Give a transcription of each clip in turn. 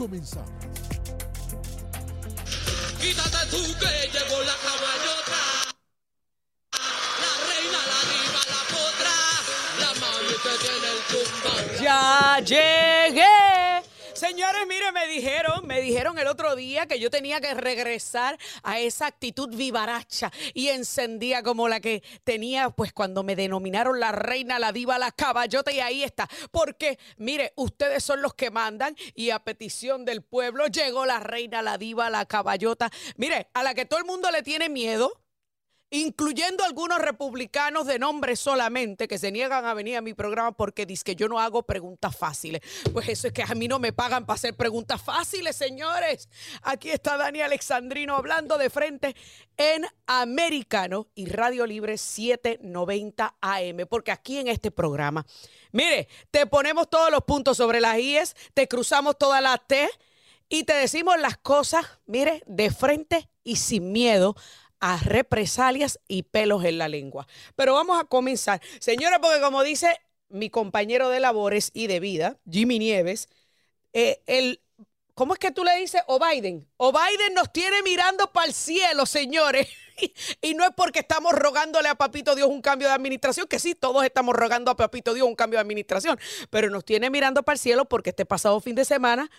Comenzamos. Quítate tú que llegó la caballota. La reina, la diva, la potra. La mami que tiene el tumbao. Ya llegué. Señores, mire, me dijeron, me dijeron el otro día que yo tenía que regresar a esa actitud vivaracha y encendía como la que tenía pues cuando me denominaron la reina, la diva, la caballota y ahí está. Porque, mire, ustedes son los que mandan y a petición del pueblo llegó la reina, la diva, la caballota. Mire, a la que todo el mundo le tiene miedo incluyendo algunos republicanos de nombre solamente que se niegan a venir a mi programa porque dicen que yo no hago preguntas fáciles. Pues eso es que a mí no me pagan para hacer preguntas fáciles, señores. Aquí está Dani Alexandrino hablando de frente en Americano y Radio Libre 790 AM, porque aquí en este programa, mire, te ponemos todos los puntos sobre las IES, te cruzamos todas las T y te decimos las cosas, mire, de frente y sin miedo a represalias y pelos en la lengua. Pero vamos a comenzar. Señora, porque como dice mi compañero de labores y de vida, Jimmy Nieves, eh, el, ¿cómo es que tú le dices? O Biden. O Biden nos tiene mirando para el cielo, señores. Y no es porque estamos rogándole a Papito Dios un cambio de administración, que sí, todos estamos rogando a Papito Dios un cambio de administración, pero nos tiene mirando para el cielo porque este pasado fin de semana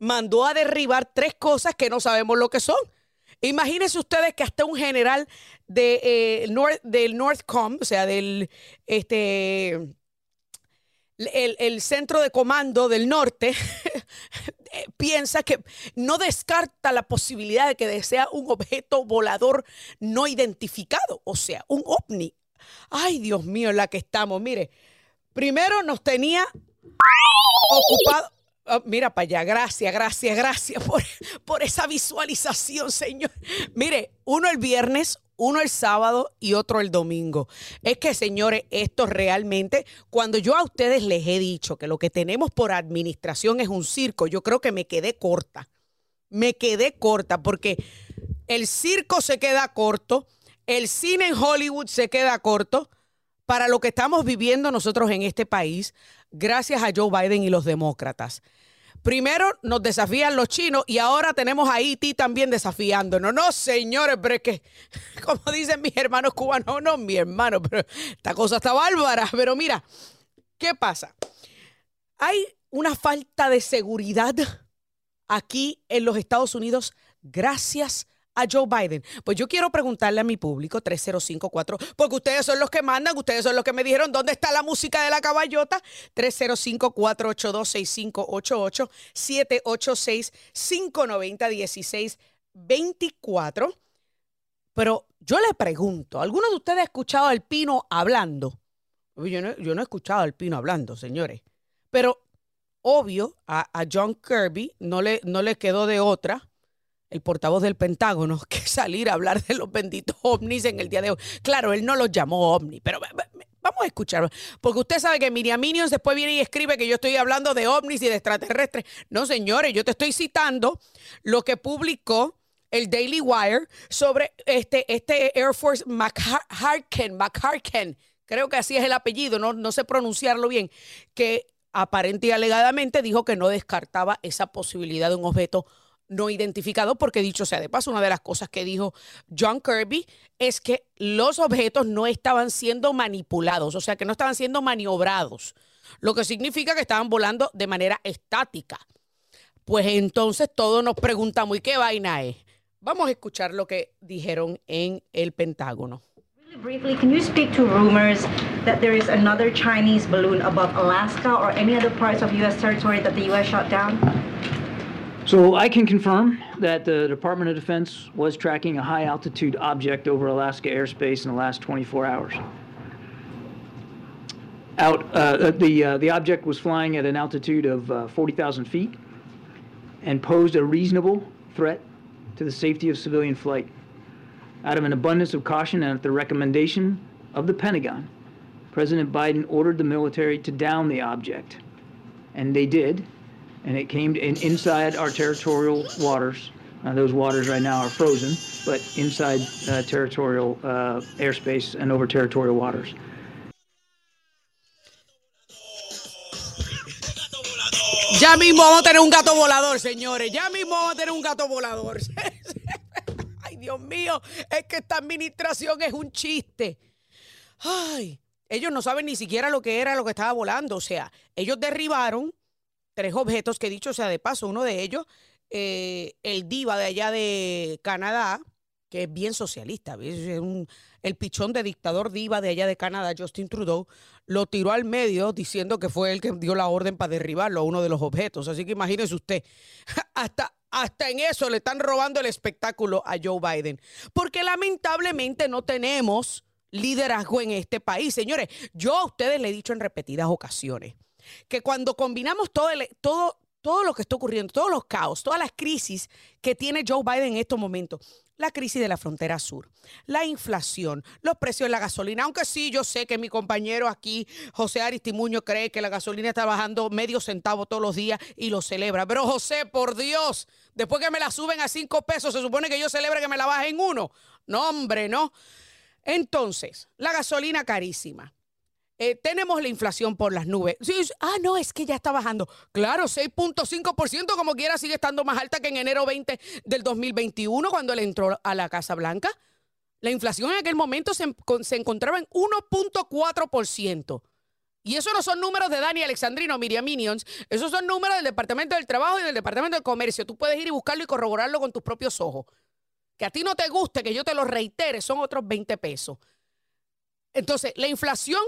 mandó a derribar tres cosas que no sabemos lo que son. Imagínense ustedes que hasta un general de, eh, North, del Northcom, o sea, del este, el, centro de comando del norte, piensa que no descarta la posibilidad de que sea un objeto volador no identificado, o sea, un ovni. Ay, Dios mío, en la que estamos. Mire, primero nos tenía ocupado. Oh, mira para allá, gracias, gracias, gracias por, por esa visualización, Señor. Mire, uno el viernes, uno el sábado y otro el domingo. Es que, señores, esto realmente, cuando yo a ustedes les he dicho que lo que tenemos por administración es un circo, yo creo que me quedé corta. Me quedé corta porque el circo se queda corto, el cine en Hollywood se queda corto para lo que estamos viviendo nosotros en este país, gracias a Joe Biden y los demócratas. Primero nos desafían los chinos y ahora tenemos a Haití también desafiándonos. No, señores, pero es que, como dicen mis hermanos cubanos, no, mi hermano, pero esta cosa está bárbara. Pero mira, ¿qué pasa? Hay una falta de seguridad aquí en los Estados Unidos gracias a Joe Biden? Pues yo quiero preguntarle a mi público 3054, porque ustedes son los que mandan, ustedes son los que me dijeron dónde está la música de la caballota. 305-482-6588, 786-590-1624. Pero yo le pregunto, ¿alguno de ustedes ha escuchado al Pino hablando? Yo no, yo no he escuchado al Pino hablando, señores. Pero obvio, a, a John Kirby no le, no le quedó de otra el portavoz del Pentágono que salir a hablar de los benditos ovnis en el día de hoy. Claro, él no los llamó ovni, pero vamos a escucharlo. Porque usted sabe que Miriam Minions después viene y escribe que yo estoy hablando de ovnis y de extraterrestres. No, señores, yo te estoy citando lo que publicó el Daily Wire sobre este, este Air Force McHarken, McHarken, creo que así es el apellido, no, no sé pronunciarlo bien, que aparente y alegadamente dijo que no descartaba esa posibilidad de un objeto no identificado, porque dicho sea de paso, una de las cosas que dijo John Kirby es que los objetos no estaban siendo manipulados, o sea, que no estaban siendo maniobrados, lo que significa que estaban volando de manera estática. Pues entonces todos nos preguntamos, ¿y qué vaina es? Vamos a escuchar lo que dijeron en el Pentágono. Briefly, can you speak to rumors that there is another Chinese balloon above Alaska or any other parts of U.S. territory that the U.S. shot down? So I can confirm that the Department of Defense was tracking a high altitude object over Alaska airspace in the last 24 hours. Out, uh, the, uh, the object was flying at an altitude of uh, 40,000 feet and posed a reasonable threat to the safety of civilian flight. Out of an abundance of caution and at the recommendation of the Pentagon, President Biden ordered the military to down the object. And they did, and it came in, inside our territorial waters. Those waters right now are frozen, but inside uh, territorial uh, airspace and over territorial waters. Ya mismo vamos a tener un gato volador, señores. Ya mismo vamos a tener un gato volador. Ay, Dios mío, es que esta administración es un chiste. Ay, ellos no saben ni siquiera lo que era lo que estaba volando. O sea, ellos derribaron tres objetos que dicho sea de paso, uno de ellos, eh, el diva de allá de Canadá, que es bien socialista, el pichón de dictador diva de allá de Canadá, Justin Trudeau, lo tiró al medio diciendo que fue él que dio la orden para derribarlo, uno de los objetos. Así que imagínese usted, hasta, hasta en eso le están robando el espectáculo a Joe Biden. Porque lamentablemente no tenemos liderazgo en este país. Señores, yo a ustedes le he dicho en repetidas ocasiones que cuando combinamos todo, todo, todo lo que está ocurriendo, todos los caos, todas las crisis que tiene Joe Biden en estos momentos, la crisis de la frontera sur, la inflación, los precios de la gasolina, aunque sí, yo sé que mi compañero aquí, José Aristimuño, cree que la gasolina está bajando medio centavo todos los días y lo celebra. Pero José, por Dios, después que me la suben a cinco pesos, se supone que yo celebre que me la bajen uno. No, hombre, no. Entonces, la gasolina carísima. Eh, tenemos la inflación por las nubes. Ah, no, es que ya está bajando. Claro, 6.5%, como quiera, sigue estando más alta que en enero 20 del 2021, cuando él entró a la Casa Blanca. La inflación en aquel momento se, se encontraba en 1.4%. Y esos no son números de Dani Alexandrino, Miriam Minions. Esos son números del Departamento del Trabajo y del Departamento del Comercio. Tú puedes ir y buscarlo y corroborarlo con tus propios ojos. Que a ti no te guste, que yo te lo reitere, son otros 20 pesos. Entonces, la inflación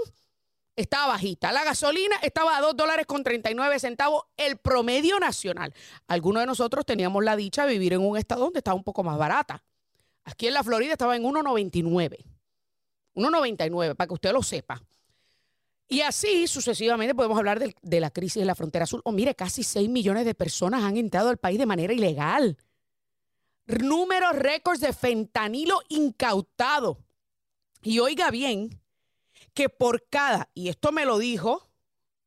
estaba bajita. La gasolina estaba a 2 dólares con 39 centavos, el promedio nacional. Algunos de nosotros teníamos la dicha de vivir en un estado donde estaba un poco más barata. Aquí en la Florida estaba en 1.99. 1.99, para que usted lo sepa. Y así sucesivamente podemos hablar de, la crisis de la frontera sur. O mire, casi 6 millones de personas han entrado al país de manera ilegal. Números récords de fentanilo incautado. Y oiga bien, que por cada, y esto me lo dijo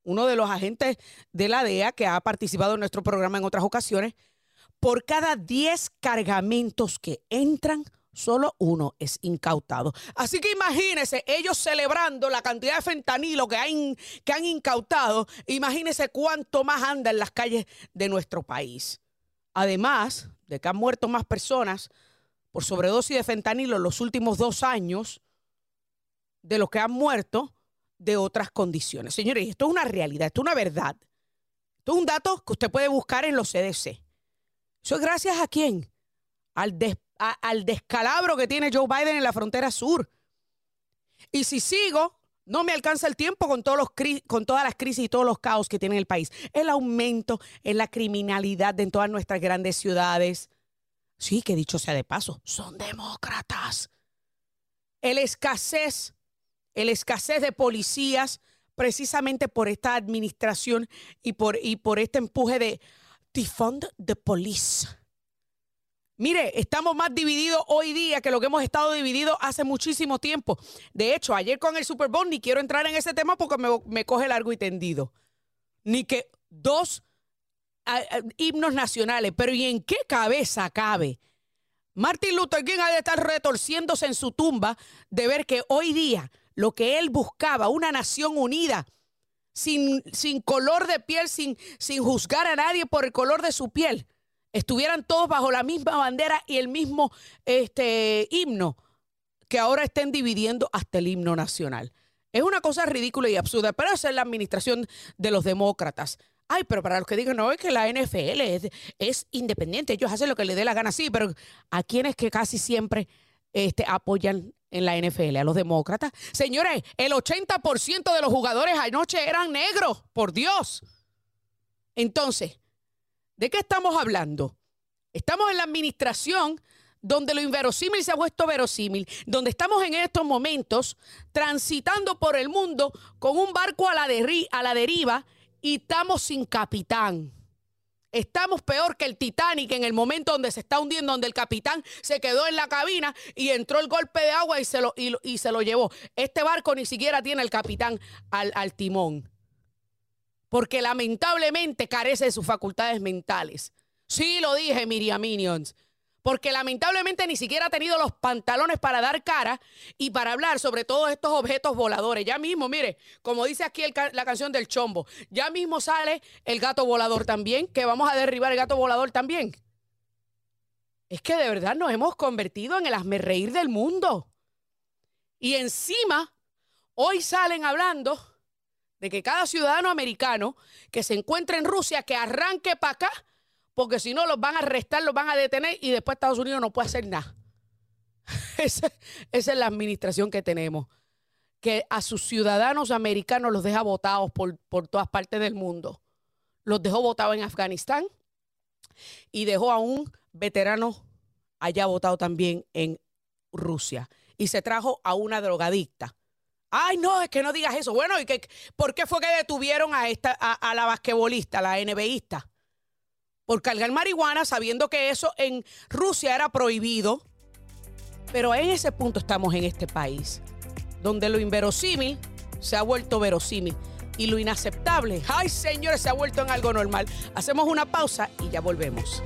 uno de los agentes de la DEA que ha participado en nuestro programa en otras ocasiones, por cada 10 cargamentos que entran, solo uno es incautado. Así que imagínense, ellos celebrando la cantidad de fentanilo que, han- que han incautado, imagínense cuánto más anda en las calles de nuestro país. Además de que han muerto más personas por sobredosis de fentanilo en los últimos dos años, de los que han muerto de otras condiciones. Señores, esto es una realidad, esto es una verdad. Esto es un dato que usted puede buscar en los CDC. Eso es gracias a quién? Al, al descalabro que tiene Joe Biden en la frontera sur. Y si sigo, no me alcanza el tiempo con, todos los con todas las crisis y todos los caos que tiene el país. El aumento en la criminalidad en todas nuestras grandes ciudades. Sí, que dicho sea de paso, son demócratas. El escasez el escasez de policías precisamente por esta administración y por, y por este empuje de defund the police. Mire, estamos más divididos hoy día que lo que hemos estado divididos hace muchísimo tiempo. De hecho, ayer con el Super Bowl, ni quiero entrar en ese tema porque me, me coge largo y tendido. Ni que dos himnos nacionales, pero ¿y en qué cabeza cabe? Martin Luther King ha de estar retorciéndose en su tumba de ver que hoy día lo que él buscaba, una nación unida, sin, sin color de piel, sin, sin juzgar a nadie por el color de su piel, estuvieran todos bajo la misma bandera y el mismo este, himno, que ahora estén dividiendo hasta el himno nacional. Es una cosa ridícula y absurda, pero esa es la administración de los demócratas. Ay, pero para los que digan, no, es que la NFL es, es independiente, ellos hacen lo que les dé la gana, sí, pero a quienes que casi siempre este, apoyan en la NFL, a los demócratas. Señores, el 80% de los jugadores anoche eran negros, por Dios. Entonces, ¿de qué estamos hablando? Estamos en la administración donde lo inverosímil se ha puesto verosímil, donde estamos en estos momentos transitando por el mundo con un barco a la, a la deriva y estamos sin capitán. Estamos peor que el Titanic en el momento donde se está hundiendo, donde el capitán se quedó en la cabina y entró el golpe de agua y se lo, y se lo llevó. Este barco ni siquiera tiene el capitán al, al timón. Porque lamentablemente carece de sus facultades mentales. Sí lo dije, Miriam Minions. Porque lamentablemente ni siquiera ha tenido los pantalones para dar cara y para hablar sobre todos estos objetos voladores. Ya mismo, mire, como dice aquí la canción del chombo, ya mismo sale el gato volador también, que vamos a derribar el gato volador también. Es que de verdad nos hemos convertido en el asmerreír del mundo. Y encima, hoy salen hablando de que cada ciudadano americano que se encuentre en Rusia, que arranque para acá, porque si no los van a arrestar, los van a detener y después Estados Unidos no puede hacer nada. Esa, es la administración que tenemos, que a sus ciudadanos americanos los deja votados por, por todas partes del mundo. Los dejó votados en Afganistán y dejó a un veterano allá votado también en Rusia. Y se trajo a una drogadicta. Ay, no, es que no digas eso. Bueno, ¿y qué, por qué fue que detuvieron a, esta, a, a la basquetbolista, la NBAista? Por cargar marihuana, sabiendo que eso en Rusia era prohibido. Pero en ese punto estamos en este país, donde lo inverosímil se ha vuelto verosímil y lo inaceptable, ay señores, se ha vuelto en algo normal. Hacemos una pausa y ya volvemos.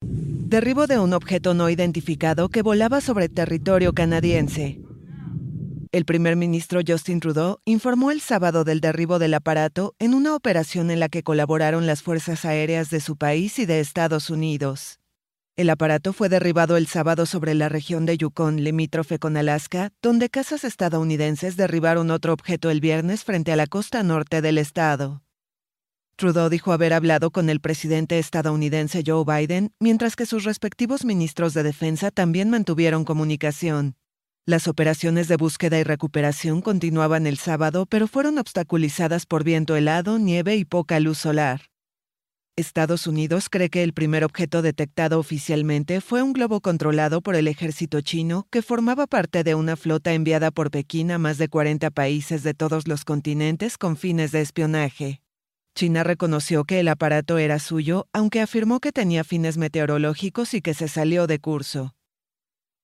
Derribo de un objeto no identificado que volaba sobre territorio canadiense. El primer ministro Justin Trudeau informó el sábado del derribo del aparato en una operación en la que colaboraron las fuerzas aéreas de su país y de Estados Unidos. El aparato fue derribado el sábado sobre la región de Yukon, limítrofe con Alaska, donde cazas estadounidenses derribaron otro objeto el viernes frente a la costa norte del estado. Trudeau dijo haber hablado con el presidente estadounidense Joe Biden, mientras que sus respectivos ministros de defensa también mantuvieron comunicación. Las operaciones de búsqueda y recuperación continuaban el sábado, pero fueron obstaculizadas por viento helado, nieve y poca luz solar. Estados Unidos cree que el primer objeto detectado oficialmente fue un globo controlado por el ejército chino que formaba parte de una flota enviada por Pekín a más de 40 países de todos los continentes con fines de espionaje. China reconoció que el aparato era suyo, aunque afirmó que tenía fines meteorológicos y que se salió de curso.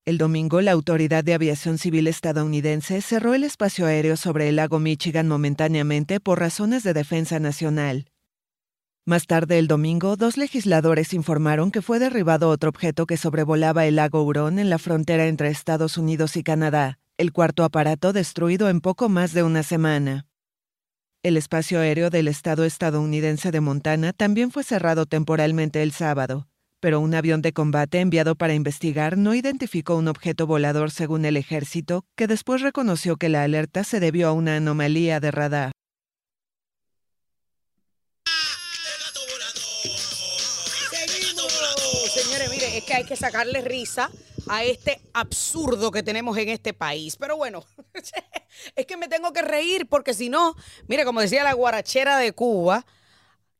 El domingo, la Autoridad de Aviación Civil estadounidense cerró el espacio aéreo sobre el lago Michigan momentáneamente por razones de defensa nacional. Más tarde el domingo, dos legisladores informaron que fue derribado otro objeto que sobrevolaba el lago Hurón en la frontera entre Estados Unidos y Canadá, el cuarto aparato destruido en poco más de una semana. El espacio aéreo del estado estadounidense de Montana también fue cerrado temporalmente el sábado, pero un avión de combate enviado para investigar no identificó un objeto volador según el ejército, que después reconoció que la alerta se debió a una anomalía de radar. Señores, mire, es que hay que sacarle risa a este absurdo que tenemos en este país. Pero bueno, es que me tengo que reír porque si no, mire, como decía la guarachera de Cuba,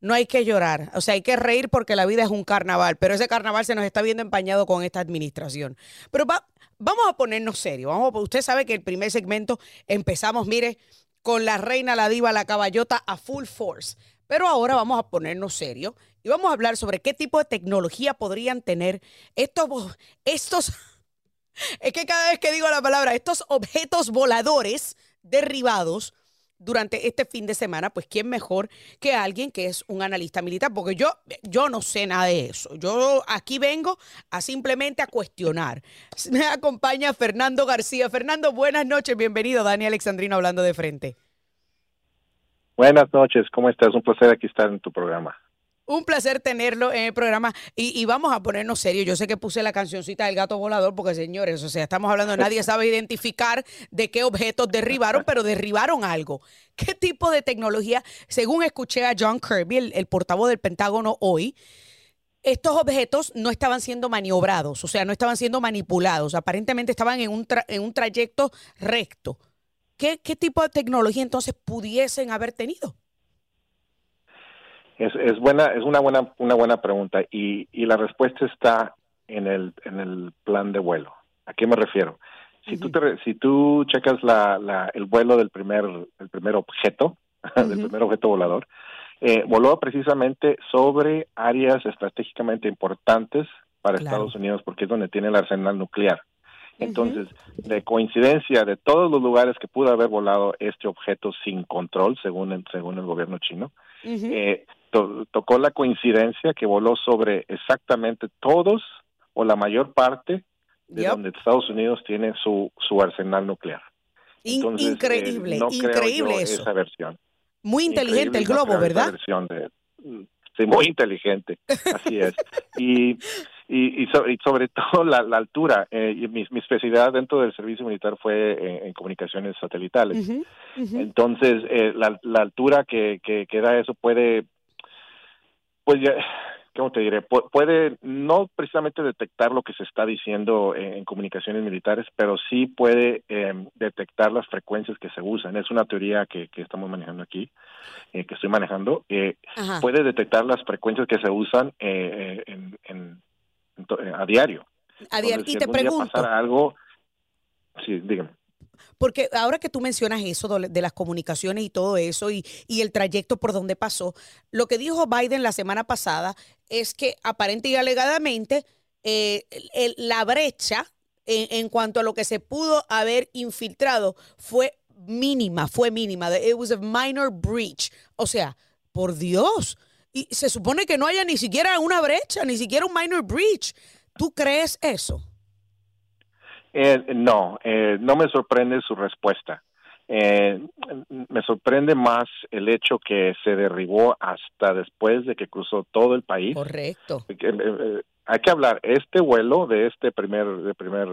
no hay que llorar. O sea, hay que reír porque la vida es un carnaval, pero ese carnaval se nos está viendo empañado con esta administración. Pero va- vamos a ponernos serios. Vamos usted sabe que el primer segmento empezamos, mire, con la reina, la diva, la caballota a full force. Pero ahora vamos a ponernos serios y vamos a hablar sobre qué tipo de tecnología podrían tener estos, estos, es que cada vez que digo la palabra, estos objetos voladores derribados durante este fin de semana, pues quién mejor que alguien que es un analista militar, porque yo, yo no sé nada de eso. Yo aquí vengo a simplemente a cuestionar. Me acompaña Fernando García. Fernando, buenas noches, bienvenido. Dani Alexandrino hablando de frente. Buenas noches, ¿cómo estás? Un placer aquí estar en tu programa. Un placer tenerlo en el programa y, y vamos a ponernos serios. Yo sé que puse la cancioncita del gato volador porque, señores, o sea, estamos hablando, nadie sabe identificar de qué objetos derribaron, pero derribaron algo. ¿Qué tipo de tecnología? Según escuché a John Kirby, el, el portavoz del Pentágono hoy, estos objetos no estaban siendo maniobrados, o sea, no estaban siendo manipulados. Aparentemente estaban en un, tra- en un trayecto recto. ¿Qué, ¿Qué tipo de tecnología entonces pudiesen haber tenido? Es, es buena, es una buena, una buena pregunta y, y la respuesta está en el, en el plan de vuelo. ¿A qué me refiero? Si tú te, re- si tú checas la, la, el vuelo del primer, el primer objeto, del primer objeto volador, eh, voló precisamente sobre áreas estratégicamente importantes para Claro. Estados Unidos porque es donde tiene el arsenal nuclear. Entonces, de coincidencia de todos los lugares que pudo haber volado este objeto sin control, según el, según el gobierno chino, eh, to- tocó la coincidencia que voló sobre exactamente todos o la mayor parte de Yep. donde Estados Unidos tiene su, su arsenal nuclear. In- Entonces, eh, increíble, creo increíble yo eso. esa versión. Muy inteligente Increíble, el globo, ¿verdad? versión de- sí, muy inteligente, así es. Y, y, y, so- y sobre todo la, la altura. eh, y mi, mi especialidad dentro del servicio militar fue en, en comunicaciones satelitales. Entonces, eh, la, la altura que, que, que da eso puede, pues ya, ¿cómo te diré? Pu- puede no precisamente detectar lo que se está diciendo en, en comunicaciones militares, pero sí puede eh, detectar las frecuencias que se usan. Es una teoría que, que estamos manejando aquí, eh, que estoy manejando. Eh, puede detectar las frecuencias que se usan eh, eh, en, en- a diario. A diario. Entonces, Y si te pregunto, pasara algo, sí, dígame. Porque ahora que tú mencionas eso de, las comunicaciones y todo eso y, el trayecto por donde pasó, lo que dijo Biden la semana pasada es que aparente y alegadamente eh, la brecha en, en cuanto a lo que se pudo haber infiltrado fue mínima, fue mínima. It was a minor breach. O sea, por Dios. Y se supone que no haya ni siquiera una brecha, ni siquiera un minor breach. ¿Tú crees eso? Eh, no, eh, no me sorprende su respuesta. Eh, me sorprende más el hecho que se derribó hasta después de que cruzó todo el país. Correcto. Eh, eh, eh, hay que hablar, este vuelo de este primer, de primer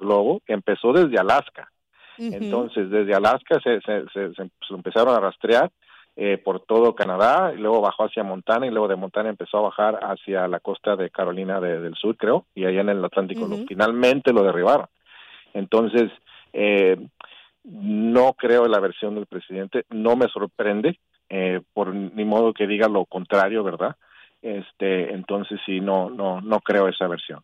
globo empezó desde Alaska. Entonces, desde Alaska se, se, se- empezaron a rastrear eh, por todo Canadá, y luego bajó hacia Montana, y luego de Montana empezó a bajar hacia la costa de Carolina de- del Sur, creo, y allá en el Atlántico finalmente lo derribaron. Entonces, eh, no creo en la versión del presidente, no me sorprende, eh, por ni modo que diga lo contrario, ¿verdad? Este, entonces sí, no, no, no creo esa versión.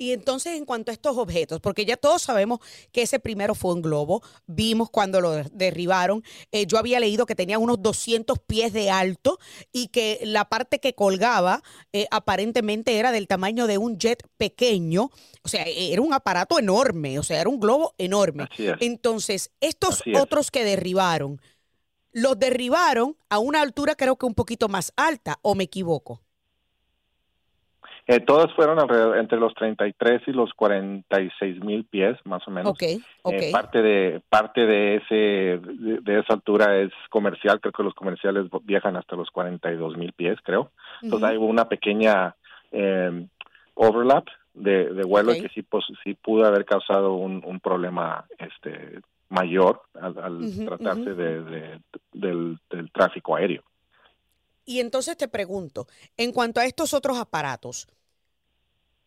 Y entonces, en cuanto a estos objetos, porque ya todos sabemos que ese primero fue un globo, vimos cuando lo derribaron, eh, yo había leído que tenía unos 200 pies de alto y que la parte que colgaba eh, aparentemente era del tamaño de un jet pequeño, o sea, era un aparato enorme, o sea, era un globo enorme. Entonces, estos es. otros que derribaron, los derribaron a una altura creo que un poquito más alta, ¿o me equivoco? Eh, todas fueron alrededor, entre los 33 y los 46 mil pies, más o menos. Ok, ok. Eh, parte de parte de ese de, de esa altura es comercial creo que los comerciales viajan hasta los 42 mil pies creo entonces hay una pequeña eh, overlap de, de vuelo Ok. que sí pues, sí pudo haber causado un, un problema este mayor al, tratarse de, de- del, del tráfico aéreo Y entonces te pregunto, en cuanto a estos otros aparatos,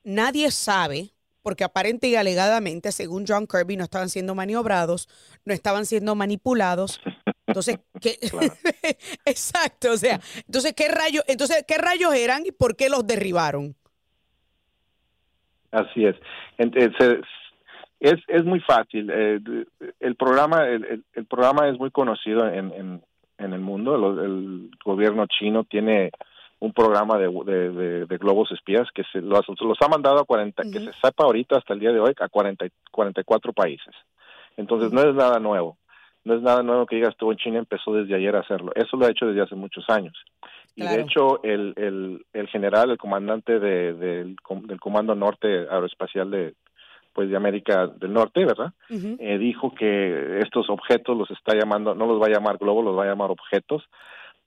nadie sabe, porque aparente y alegadamente, según John Kirby, no estaban siendo maniobrados, no estaban siendo manipulados. Entonces, ¿qué? Claro. Exacto, o sea, entonces ¿qué rayos, entonces qué rayos eran y por qué los derribaron? Así es. Entonces, es, es muy fácil. eh, el programa el, el- el programa es muy conocido en, en, en el mundo. Lo- el gobierno chino tiene un programa de, de, de- de globos espías que se los, los ha mandado a 40, que se sepa ahorita hasta el día de hoy, a 40, y- 44 países. Entonces, no es nada nuevo. No es nada nuevo que digas tú en China empezó desde ayer a hacerlo. Eso lo ha hecho desde hace muchos años. Y de hecho, el, el, el general, el comandante de, del, del Comando Norte Aeroespacial de, pues, de América del Norte, ¿verdad? Eh, dijo que estos objetos los está llamando, no los va a llamar globos, los va a llamar objetos,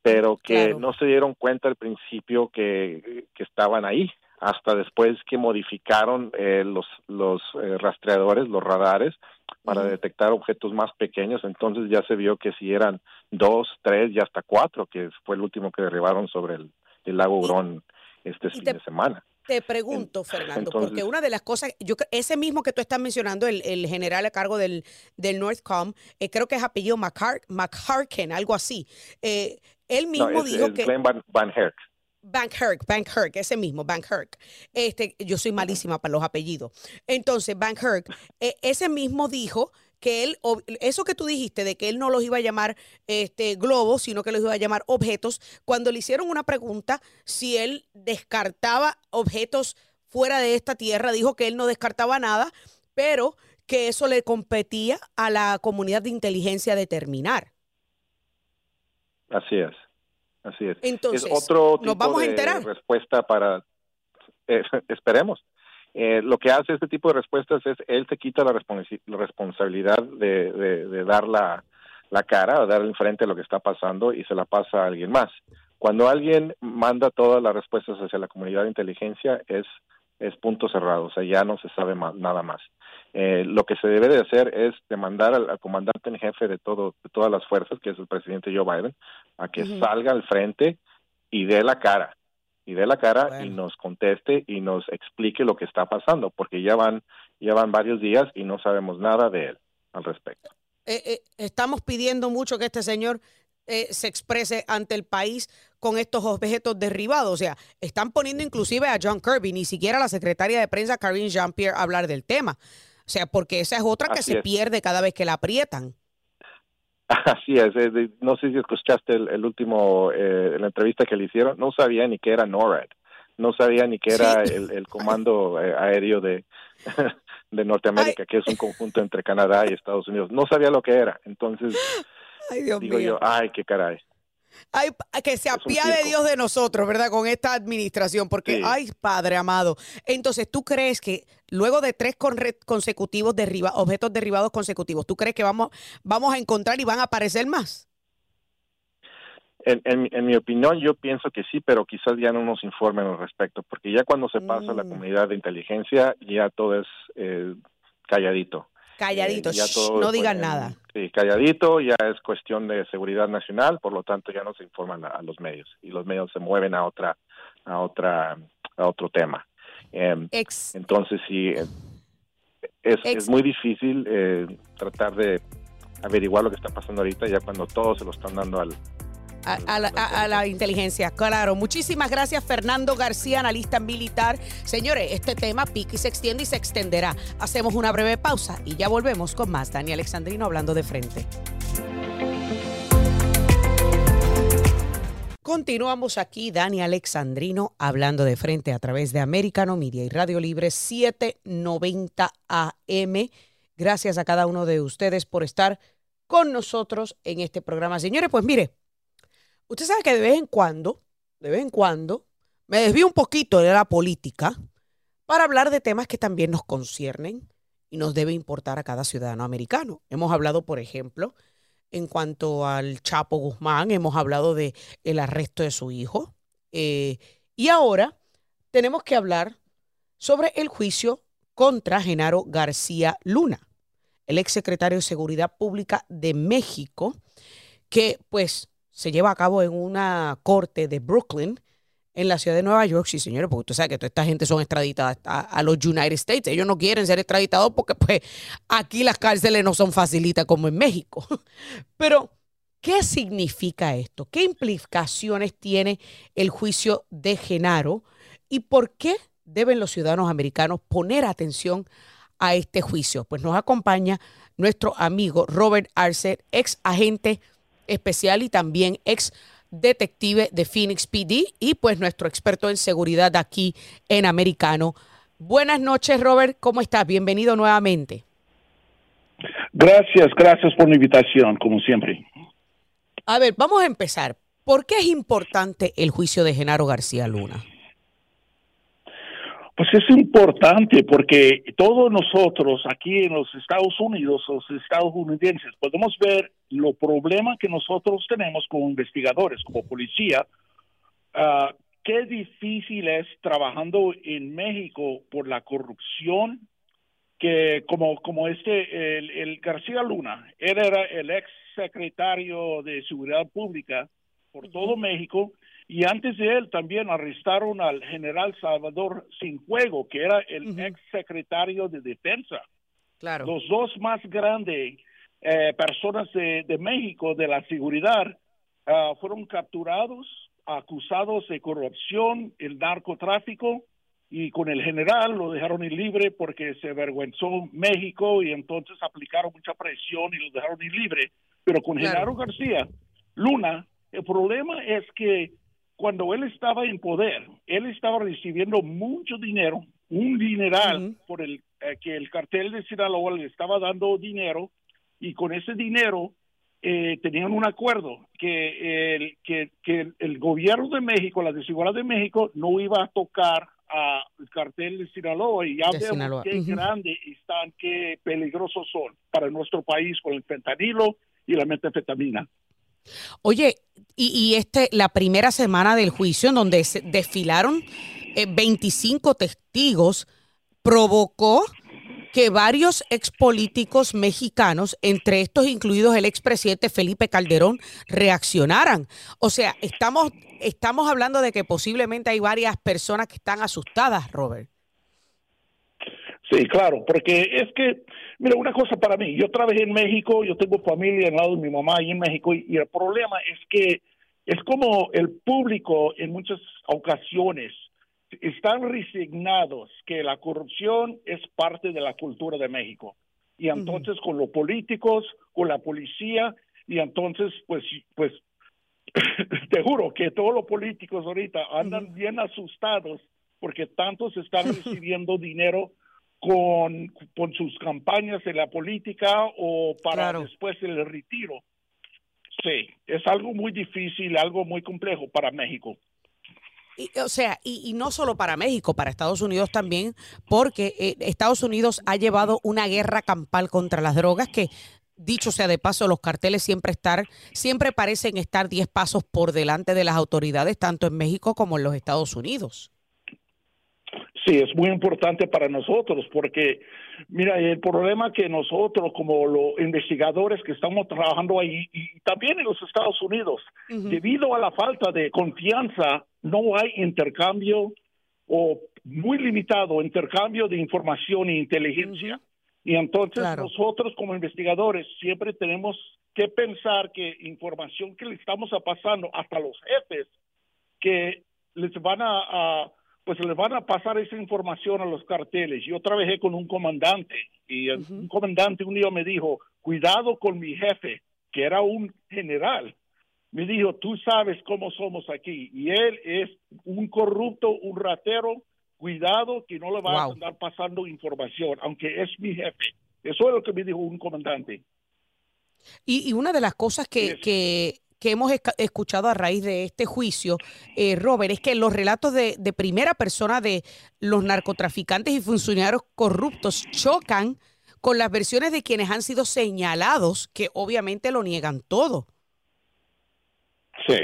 pero que Claro. no se dieron cuenta al principio que, que estaban ahí, hasta después que modificaron eh, los, los eh, rastreadores, los radares, para detectar objetos más pequeños, entonces ya se vio que si eran dos, tres y hasta cuatro, que fue el último que derribaron sobre el, el lago Hurón este fin te- de semana. Te pregunto, Fernando, porque una de las cosas, yo ese mismo que tú estás mencionando, el, el general a cargo del, del Northcom, eh, creo que es apellido McHar- McHarken, algo así. eh, él No, mismo es, dijo es que Glenn Van, Van Herk. Bank Herc, Bank Herc, ese mismo, Bank Herc. Este, yo soy malísima para los apellidos. Entonces, Bank Herc, eh, ese mismo dijo que él, eso que tú dijiste de que él no los iba a llamar este, globos, sino que los iba a llamar objetos, cuando le hicieron una pregunta si él descartaba objetos fuera de esta tierra, dijo que él no descartaba nada, pero que eso le competía a la comunidad de inteligencia determinar. Así es, así es. Entonces, es otro tipo nos vamos a de enterar. respuesta para, eh, esperemos. Eh, lo que hace este tipo de respuestas es, él se quita la, responsabilidad de, de- de dar la, la cara, o dar el frente a lo que está pasando y se la pasa a alguien más. Cuando alguien manda todas las respuestas hacia la comunidad de inteligencia es, es punto cerrado, o sea, ya no se sabe ma- nada más. Eh, lo que se debe de hacer es demandar al, al comandante en jefe de todo de todas las fuerzas, que es el presidente Joe Biden, a que salga al frente y dé la cara y dé la cara y nos conteste y nos explique lo que está pasando, porque ya van ya van varios días y no sabemos nada de él al respecto. Eh, eh, estamos pidiendo mucho que este señor eh, se exprese ante el país con estos objetos derribados. O sea, están poniendo inclusive a John Kirby, ni siquiera a la secretaria de prensa Karine Jean-Pierre a hablar del tema. O sea, porque esa es otra que Así se es. pierde cada vez que la aprietan. Así es, no sé si escuchaste el, el último, eh, la entrevista que le hicieron, no sabía ni que era NORAD, no sabía ni que era Sí. el, el comando eh, aéreo de, de Norteamérica, que es un conjunto entre Canadá y Estados Unidos, no sabía lo que era, entonces Ay, Dios digo mío. yo, ay, qué caray. Ay, que se apiade. Dios de nosotros, ¿verdad? Con esta administración, porque, Sí. ay, Padre amado. Entonces, ¿tú crees que luego de tres consecutivos derriba objetos derribados consecutivos, ¿tú crees que vamos, vamos a encontrar y van a aparecer más? En, en, en mi opinión, yo pienso que sí, pero quizás ya no nos informen al respecto, porque ya cuando se pasa a la Mm. comunidad de inteligencia, ya todo es eh, calladito. Calladito, Eh, todo, no digan nada. Sí, calladito, ya es cuestión de seguridad nacional, por lo tanto ya no se informan a, a los medios y los medios se mueven a otra, a otra, a otro tema. Em, Ex, entonces sí, eh, es, Ex- es muy difícil eh, tratar de averiguar lo que está pasando ahorita ya cuando todos se lo están dando al, a, la inteligencia, claro. Muchísimas gracias, Fernando García, analista militar. Señores, este tema pica y se extiende y se extenderá. Hacemos una breve pausa y ya volvemos con más. Dani Alexandrino hablando de frente. Continuamos aquí, Dani Alexandrino, hablando de frente a través de Americano Media y Radio Libre 790 AM. Gracias a cada uno de ustedes por estar con nosotros en este programa. Señores, pues mire, usted sabe que de vez en cuando, de vez en cuando, me desvío un poquito de la política para hablar de temas que también nos conciernen y nos debe importar a cada ciudadano americano. Hemos hablado, por ejemplo, en cuanto al Chapo Guzmán, hemos hablado de el arresto de su hijo. eh, y ahora tenemos que hablar sobre el juicio contra Genaro García Luna, el exsecretario de Seguridad Pública de México, que pues se lleva a cabo en una corte de Brooklyn, en la ciudad de Nueva York, sí señores, porque usted sabe que toda esta gente son extraditadas a, los United States. Ellos no quieren ser extraditados porque pues aquí las cárceles no son facilitas como en México. Pero, ¿qué significa esto? ¿Qué implicaciones tiene el juicio de Genaro? ¿Y por qué deben los ciudadanos americanos poner atención a este juicio? Pues nos acompaña nuestro amigo Robert Arce, ex agente especial y también ex detective de Phoenix PD y pues nuestro experto en seguridad aquí en Americano. Buenas noches, Robert. ¿Cómo estás? Bienvenido nuevamente. Gracias, gracias por la invitación, como siempre. A ver, vamos a empezar. ¿Por qué es importante el juicio de Genaro García Luna? Pues es importante porque todos nosotros aquí en los Estados Unidos, los estadounidenses, podemos ver lo problema que nosotros tenemos como investigadores, como policía, ah, qué difícil es trabajando en México por la corrupción, que como, como este, el, el García Luna, él era el ex secretario de Seguridad Pública por todo México, y antes de él también arrestaron al general Salvador Sinjuego, que era el Ujú. ex secretario de Defensa. Claro. Los dos más grandes eh, personas de, de México de la seguridad ah, fueron capturados, acusados de corrupción, el narcotráfico, y con el general lo dejaron ir libre porque se avergüenzó México y entonces aplicaron mucha presión y lo dejaron ir libre. Pero con Claro. Genaro García Luna, el problema es que cuando él estaba en poder, él estaba recibiendo mucho dinero un dineral por el eh, que el cartel de Sinaloa le estaba dando dinero y con ese dinero eh, tenían un acuerdo que el, que, que el, gobierno de México, la desigualdad de México, no iba a tocar al cartel de Sinaloa y ya De vemos Sinaloa, qué ujú. grande están, qué peligrosos son para nuestro país con el fentanilo y la metanfetamina. Oye, y, este, la primera semana del juicio en donde se desfilaron eh, 25 testigos, provocó que varios expolíticos mexicanos, entre estos incluidos el expresidente Felipe Calderón, reaccionaran. O sea, estamos, estamos hablando de que posiblemente hay varias personas que están asustadas, Robert. Sí, claro, porque es que, mira, una cosa para mí, yo trabajé en México, yo tengo familia al lado de mi mamá ahí en México y, y el problema es que es como el público en muchas ocasiones están resignados que la corrupción es parte de la cultura de México. Y entonces con los políticos, con la policía, y entonces pues pues te juro que todos los políticos ahorita andan bien asustados porque tantos están recibiendo dinero con, con sus campañas en la política o para Claro. después el retiro. Sí, es algo muy difícil, algo muy complejo para México. Y, o sea, y, y no solo para México, para Estados Unidos también, porque eh, Estados Unidos ha llevado una guerra campal contra las drogas que, dicho sea de paso, los carteles siempre estar, siempre parecen estar 10 pasos por delante de las autoridades, tanto en México como en los Estados Unidos. Sí, es muy importante para nosotros porque, mira, el problema que nosotros como los investigadores que estamos trabajando ahí y también en los Estados Unidos, debido a la falta de confianza, no hay intercambio o muy limitado intercambio de información e inteligencia. Y entonces Claro. nosotros como investigadores siempre tenemos que pensar que información que le estamos pasando hasta los jefes que les van a, a, pues les van a pasar esa información a los carteles. Yo trabajé con un comandante y el- un comandante un día me dijo, cuidado con mi jefe, que era un general. Me dijo, tú sabes cómo somos aquí y él es un corrupto, un ratero, cuidado que no le va a andar pasando información, aunque es mi jefe. Eso es lo que me dijo un comandante. Y, y una de las cosas que, que- que hemos escuchado a raíz de este juicio, eh, Robert, es que los relatos de, de primera persona de los narcotraficantes y funcionarios corruptos chocan con las versiones de quienes han sido señalados, que obviamente lo niegan todo. Sí,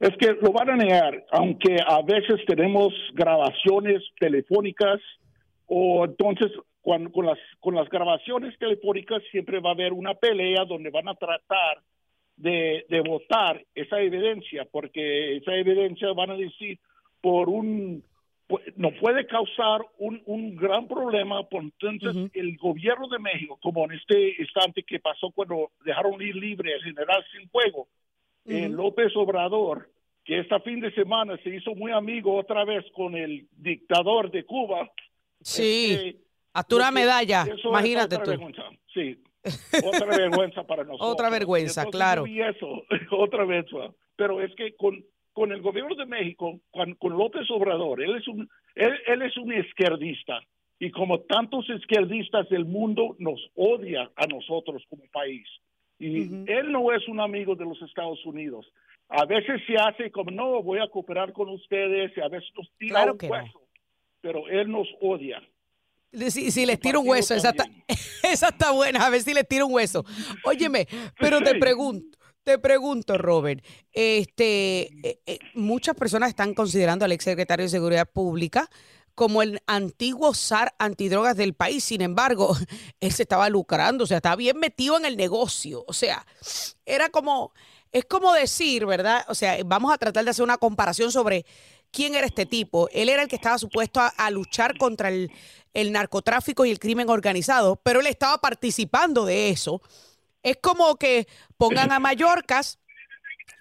es que lo van a negar, aunque a veces tenemos grabaciones telefónicas o entonces cuando, con, las, con las grabaciones telefónicas siempre va a haber una pelea donde van a tratar de, de votar esa evidencia, porque esa evidencia van a decir por un pu- no puede causar un, un gran problema, por entonces el gobierno de México, como en este instante que pasó cuando dejaron ir libre al general sin fuego, eh, López Obrador, que este fin de semana se hizo muy amigo otra vez con el dictador de Cuba. Sí, lo que- medalla, imagínate tú. Sí, otra vergüenza para nosotros. Otra vergüenza, Entonces, claro. vi eso, otra vergüenza. Pero es que con, con el gobierno de México, con, con López Obrador, él es un él, él es un izquierdista y como tantos izquierdistas del mundo nos odia a nosotros como país. Y él no es un amigo de los Estados Unidos. A veces se hace como, no, voy a cooperar con ustedes, y a veces nos tira Claro un no. hueso, pero él nos odia. Si, si les tiro un hueso, esa está, esa está buena, a ver si les tiro un hueso. Óyeme, pero te pregunto, te pregunto, Robert, este, eh, eh, muchas personas están considerando al exsecretario de Seguridad Pública como el antiguo zar antidrogas del país. Sin embargo, él se estaba lucrando, o sea, estaba bien metido en el negocio. O sea, era como, es como decir, ¿verdad? O sea, vamos a tratar de hacer una comparación sobre quién era este tipo. Él era el que estaba supuesto a, a luchar contra el, el narcotráfico y el crimen organizado, pero él estaba participando de eso. Es como que pongan a Mallorcas,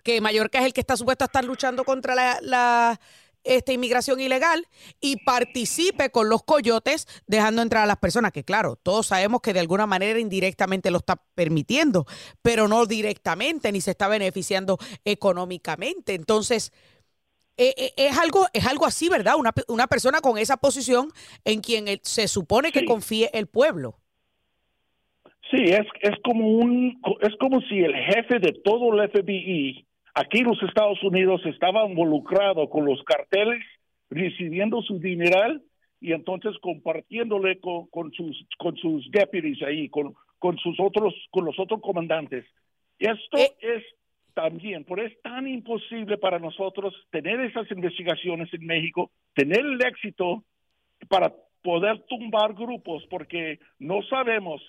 que Mallorca es el que está supuesto a estar luchando contra la, la, este, inmigración ilegal y participe con los coyotes dejando entrar a las personas, que claro, todos sabemos que de alguna manera indirectamente lo está permitiendo, pero no directamente ni se está beneficiando económicamente. Entonces, Eh, eh, es, algo, es algo así, ¿verdad? Una, una persona con esa posición en quien el- se supone que Sí. confíe el pueblo. Sí, es, es como un es como si el jefe de todo el FBI aquí en los Estados Unidos estaba involucrado con los carteles, recibiendo su dineral y entonces compartiéndole con, con sus con sus deputies ahí, con, con sus otros con los otros comandantes. Esto Eh. es también, por es tan imposible para nosotros tener esas investigaciones en México, tener el éxito para poder tumbar grupos, porque no sabemos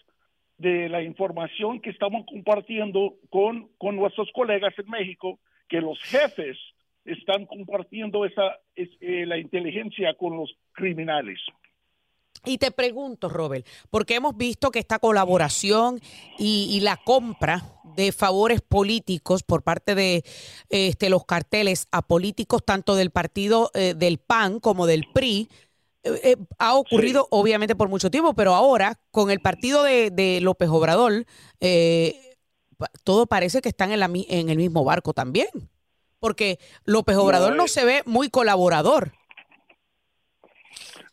de la información que estamos compartiendo con, con nuestros colegas en México, que los jefes están compartiendo esa es- eh, la inteligencia con los criminales. Y te pregunto, Robert, porque hemos visto que esta colaboración y, y la compra de favores políticos por parte de este, los carteles a políticos tanto del partido eh, del PAN como del PRI eh, eh, ha ocurrido obviamente por mucho tiempo, pero ahora con el partido de, de López Obrador, eh, todo parece que están en, la, en el mismo barco también. Porque López Obrador no se ve muy colaborador.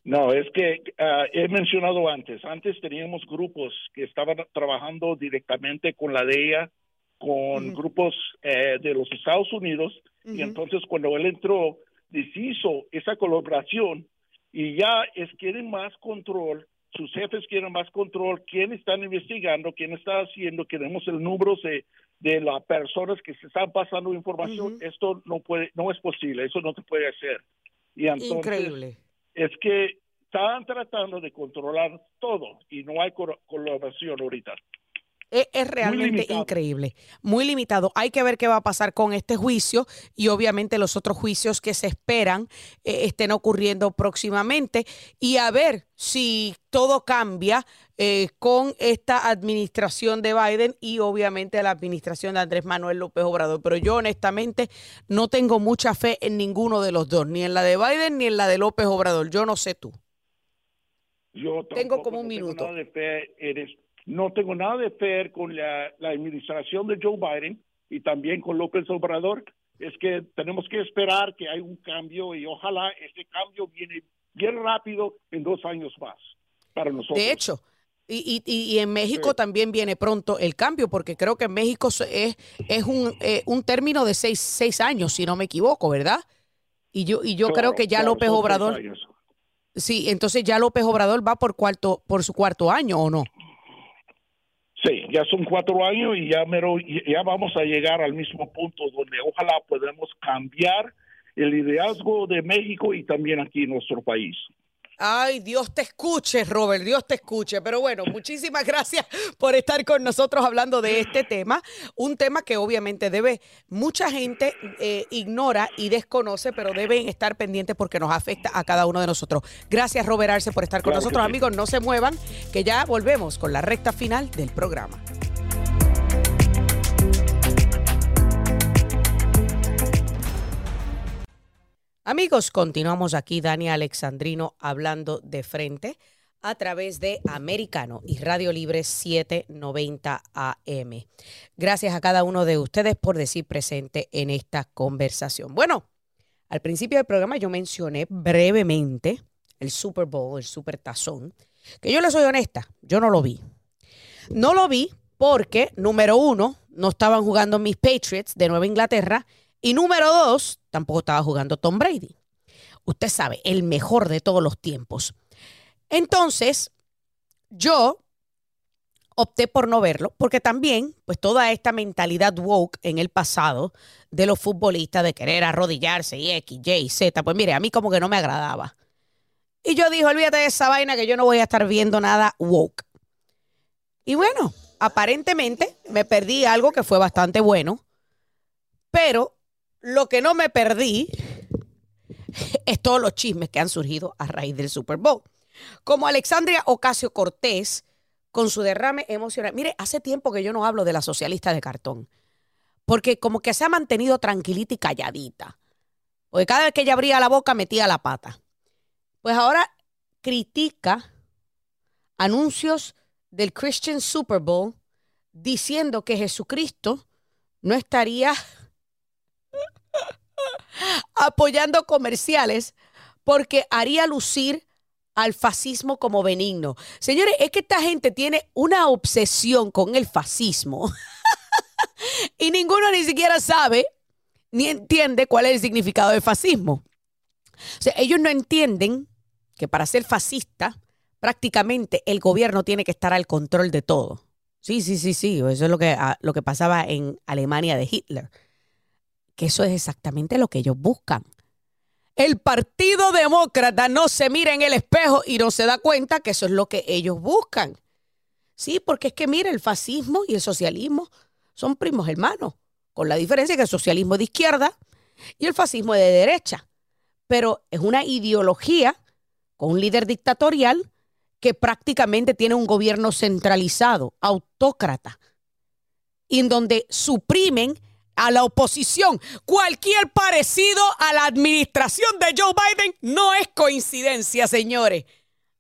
No, es que ah, he mencionado antes, antes teníamos grupos que estaban trabajando directamente con la DEA, con grupos eh, de los Estados Unidos, y entonces cuando él entró, deshizo esa colaboración y ya es quieren más control, sus jefes quieren más control, quién están investigando, quién está haciendo, queremos el número de, de las personas que se están pasando información, esto no puede, no es posible, eso no se puede hacer. Y entonces, Increíble. Es que están tratando de controlar todo y no hay colaboración ahorita. Es, es realmente increíble, muy limitado. Hay que ver qué va a pasar con este juicio y obviamente los otros juicios que se esperan eh, estén ocurriendo próximamente y a ver si todo cambia eh, con esta administración de Biden y obviamente la administración de Andrés Manuel López Obrador. Pero yo honestamente no tengo mucha fe en ninguno de los dos, ni en la de Biden ni en la de López Obrador. Yo no sé tú. Yo Tengo como un no tengo minuto. nada de fe en es- no tengo nada de fe con la, la administración de Joe Biden y también con López Obrador. Es que tenemos que esperar que hay un cambio y ojalá ese cambio viene bien rápido en dos años más para nosotros. De hecho, y, y- en México Sí. también viene pronto el cambio, porque creo que en México es, es un, eh, un término de seis, seis años, si no me equivoco, ¿verdad? Y yo, y yo creo que ya claro, López Obrador, sí, entonces ya López Obrador va por cuarto, por su cuarto año, ¿o no? Sí, ya son cuatro años y ya, vamos a llegar al mismo punto donde ojalá podamos cambiar el liderazgo de México y también aquí nuestro país. Ay, Dios te escuche, Robert, Dios te escuche. Pero bueno, muchísimas gracias por estar con nosotros hablando de este tema. Un tema que obviamente debe, mucha gente eh, ignora y desconoce, pero deben estar pendientes porque nos afecta a cada uno de nosotros. Gracias, Robert Arce, por estar con Claro nosotros. sí. Amigos, no se muevan, que ya volvemos con la recta final del programa. Amigos, continuamos aquí, Dani Alexandrino, hablando de frente a través de Americano y Radio Libre 790 AM. Gracias a cada uno de ustedes por decir presente en esta conversación. Bueno, al principio del programa yo mencioné brevemente el Super Bowl, el Super Tazón, que yo le soy honesta, yo no lo vi. No lo vi porque, número uno, no estaban jugando mis Patriots de Nueva Inglaterra y número dos, tampoco estaba jugando Tom Brady. Usted sabe, el mejor de todos los tiempos. Entonces, yo opté por no verlo, porque también, pues toda esta mentalidad woke en el pasado de los futbolistas de querer arrodillarse y X, Y, Z, pues mire, a mí como que no me agradaba. Y yo dije, olvídate de esa vaina que yo no voy a estar viendo nada woke. Y bueno, aparentemente me perdí algo que fue bastante bueno, pero lo que no me perdí es todos los chismes que han surgido a raíz del Super Bowl. Como Alexandria Ocasio Cortés, con su derrame emocional. Mire, hace tiempo que yo no hablo de la socialista de cartón, porque como que se ha mantenido tranquilita y calladita. Porque cada vez que ella abría la boca metía la pata. Pues ahora critica anuncios del Christian Super Bowl diciendo que Jesucristo no estaría apoyando comerciales porque haría lucir al fascismo como benigno. Señores, es que esta gente tiene una obsesión con el fascismo y ninguno ni siquiera sabe ni entiende cuál es el significado del fascismo. O sea, ellos no entienden que para ser fascista, prácticamente el gobierno tiene que estar al control de todo. Sí, sí, sí, sí. Eso es lo que, ah, lo que pasaba en Alemania de Hitler. Que eso es exactamente lo que ellos buscan. El Partido Demócrata no se mira en el espejo y no se da cuenta que eso es lo que ellos buscan. Sí, porque es que mira, el fascismo y el socialismo son primos hermanos, con la diferencia que el socialismo es de izquierda y el fascismo es de derecha. Pero es una ideología con un líder dictatorial que prácticamente tiene un gobierno centralizado, autócrata, y en donde suprimen a la oposición. Cualquier parecido a la administración de Joe Biden no es coincidencia, señores.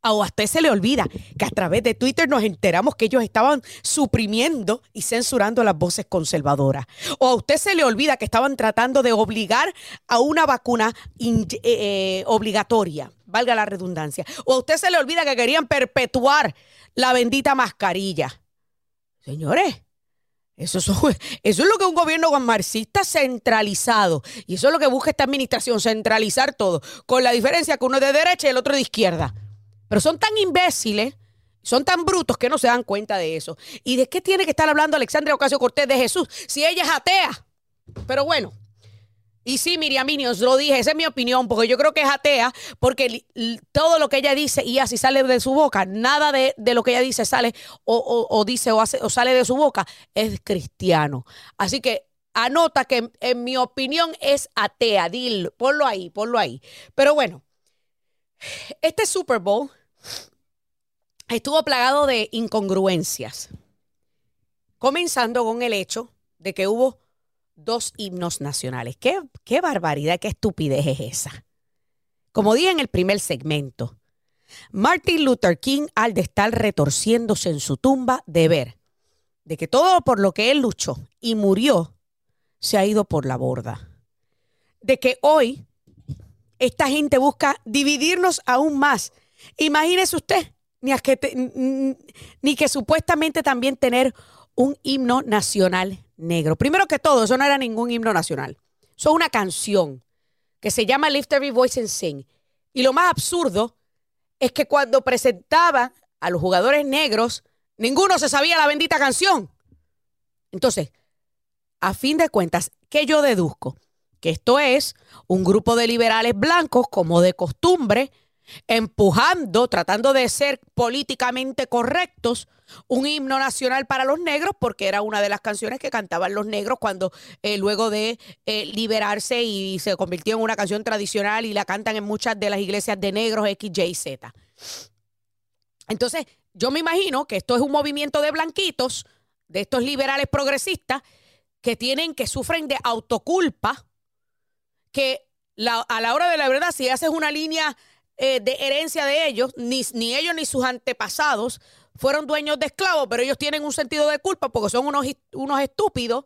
O a usted se le olvida que a través de Twitter nos enteramos que ellos estaban suprimiendo y censurando las voces conservadoras. O a usted se le olvida que estaban tratando de obligar a una vacuna eh, eh, obligatoria, valga la redundancia. O a usted se le olvida que querían perpetuar la bendita mascarilla. Señores, eso, eso, es lo que un gobierno marxista centralizado. Y eso es lo que busca esta administración, centralizar todo. Con la diferencia que uno es de derecha y el otro de izquierda. Pero son tan imbéciles, son tan brutos que no se dan cuenta de eso. ¿Y de qué tiene que estar hablando Alexandria Ocasio Cortés de Jesús si ella es atea? Pero bueno, y sí, Miriam os lo dije, esa es mi opinión, porque yo creo que es atea, porque todo lo que ella dice y así sale de su boca, nada de, lo que ella dice sale o, dice o, hace, o sale de su boca, es cristiano. Así que anota que en, mi opinión es atea, dilo, ponlo ahí, ponlo ahí. Pero bueno, este Super Bowl estuvo plagado de incongruencias, comenzando con el hecho de que hubo dos himnos nacionales. ¿Qué, qué barbaridad, qué estupidez es esa? Como dije en el primer segmento, Martin Luther King, al de estar retorciéndose en su tumba, de ver de que todo por lo que él luchó y murió se ha ido por la borda. De que hoy esta gente busca dividirnos aún más. Imagínese usted, ni, que ni que supuestamente también tener un himno nacional negro. Primero que todo, eso no era ningún himno nacional. Eso es una canción que se llama Lift Every Voice and Sing. Y lo más absurdo es que cuando presentaba a los jugadores negros, ninguno se sabía la bendita canción. Entonces, a fin de cuentas, ¿qué yo deduzco? Que esto es un grupo de liberales blancos, como de costumbre, empujando, tratando de ser políticamente correctos, un himno nacional para los negros, porque era una de las canciones que cantaban los negros cuando eh, luego de eh, liberarse y se convirtió en una canción tradicional y la cantan en muchas de las iglesias de negros X, Y, Z. Entonces, yo me imagino que esto es un movimiento de blanquitos, de estos liberales progresistas, que tienen, que sufren de autoculpa, que a la hora de la verdad, si haces una línea eh, de herencia de ellos, ni, ni, ellos ni sus antepasados fueron dueños de esclavos, pero ellos tienen un sentido de culpa porque son unos, unos estúpidos.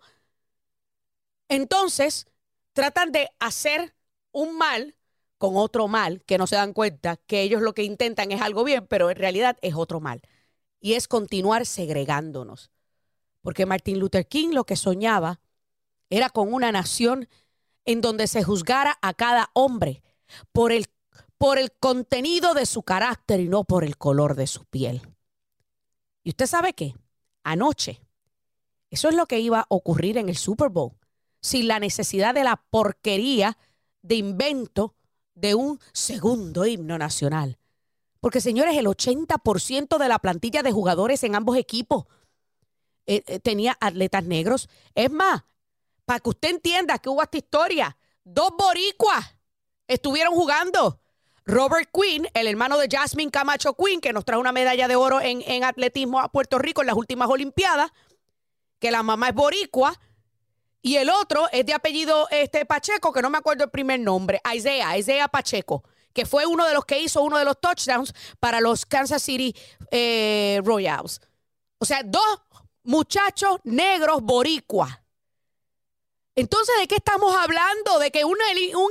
Entonces, tratan de hacer un mal con otro mal que no se dan cuenta que ellos lo que intentan es algo bien, pero en realidad es otro mal. Y es continuar segregándonos. Porque Martin Luther King lo que soñaba era con una nación en donde se juzgara a cada hombre por el por el contenido de su carácter y no por el color de su piel. ¿Y usted sabe qué? Anoche, eso es lo que iba a ocurrir en el Super Bowl, sin la necesidad de la porquería de invento de un segundo himno nacional. Porque, señores, el 80% de la plantilla de jugadores en ambos equipos eh, eh, tenía atletas negros. Es más, para que usted entienda que hubo esta historia, dos boricuas estuvieron jugando Robert Quinn, el hermano de Jasmine Camacho Quinn, que nos trajo una medalla de oro en, atletismo a Puerto Rico en las últimas Olimpiadas, que la mamá es boricua, y el otro es de apellido este, Pacheco, que no me acuerdo el primer nombre, Isaiah, Isaiah Pacheco, que fue uno de los que hizo uno de los touchdowns para los Kansas City eh, Royals. O sea, dos muchachos negros boricuas. Entonces, ¿de qué estamos hablando? De que un,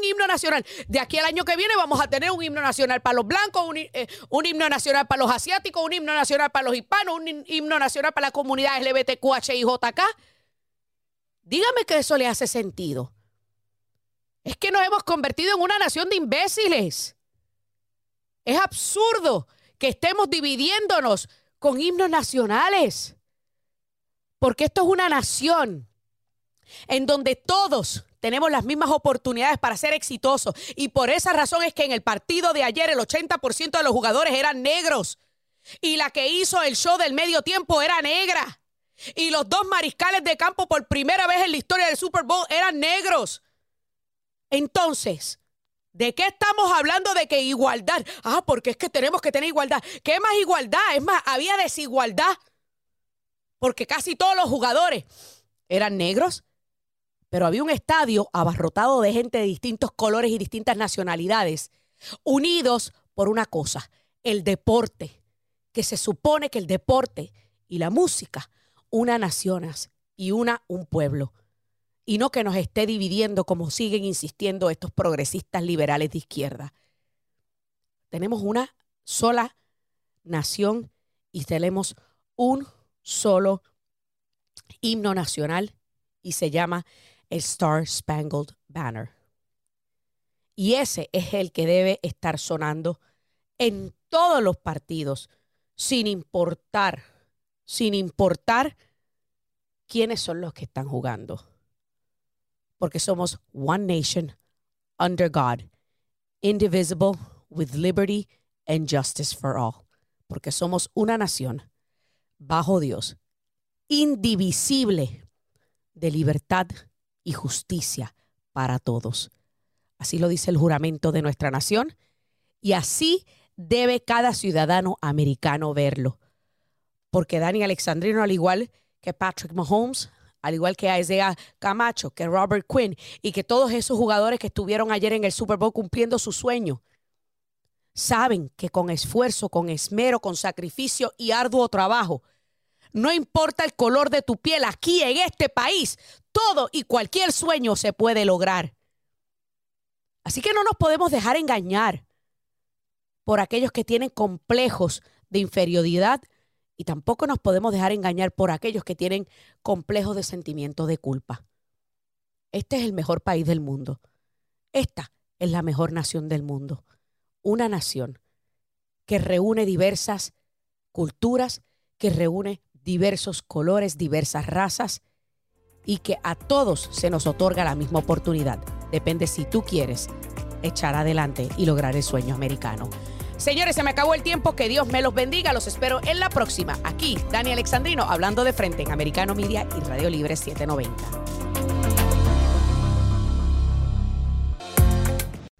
himno nacional, de aquí al año que viene vamos a tener un himno nacional para los blancos, un, eh, himno nacional para los asiáticos, un himno nacional para los hispanos, un himno nacional para la comunidad LGBTQHIJK. Dígame que eso le hace sentido. Es que nos hemos convertido en una nación de imbéciles. Es absurdo que estemos dividiéndonos con himnos nacionales. Porque esto es una nación en donde todos tenemos las mismas oportunidades para ser exitosos. Y por esa razón es que en el partido de ayer el 80% de los jugadores eran negros. Y la que hizo el show del medio tiempo era negra. Y los dos mariscales de campo por primera vez en la historia del Super Bowl eran negros. Entonces, ¿de qué estamos hablando de que igualdad? Ah, porque es que tenemos que tener igualdad. ¿Qué más igualdad? Es más, había desigualdad. Porque casi todos los jugadores eran negros, pero había un estadio abarrotado de gente de distintos colores y distintas nacionalidades, unidos por una cosa, el deporte, que se supone que el deporte y la música una naciones y una un pueblo, y no que nos esté dividiendo como siguen insistiendo estos progresistas liberales de izquierda. Tenemos una sola nación y tenemos un solo himno nacional y se llama el Star Spangled Banner. Y ese es el que debe estar sonando en todos los partidos, sin importar, sin importar quiénes son los que están jugando. Porque somos one nation, under God, indivisible, with liberty and justice for all. Porque somos una nación bajo Dios, indivisible, de libertad y justicia para todos. Así lo dice el juramento de nuestra nación y así debe cada ciudadano americano verlo. Porque Dani Alexandrino, al igual que Patrick Mahomes, al igual que Isaiah Camacho, que Robert Quinn y que todos esos jugadores que estuvieron ayer en el Super Bowl cumpliendo su sueño, saben que con esfuerzo, con esmero, con sacrificio y arduo trabajo, no importa el color de tu piel, aquí en este país, todo y cualquier sueño se puede lograr. Así que no nos podemos dejar engañar por aquellos que tienen complejos de inferioridad y tampoco nos podemos dejar engañar por aquellos que tienen complejos de sentimiento de culpa. Este es el mejor país del mundo. Esta es la mejor nación del mundo. Una nación que reúne diversas culturas, que reúne diversos colores, diversas razas y que a todos se nos otorga la misma oportunidad. Depende si tú quieres echar adelante y lograr el sueño americano. Señores, se me acabó el tiempo. Que Dios me los bendiga. Los espero en la próxima. Aquí, Dani Alexandrino, hablando de frente en Americano Media y Radio Libre 790.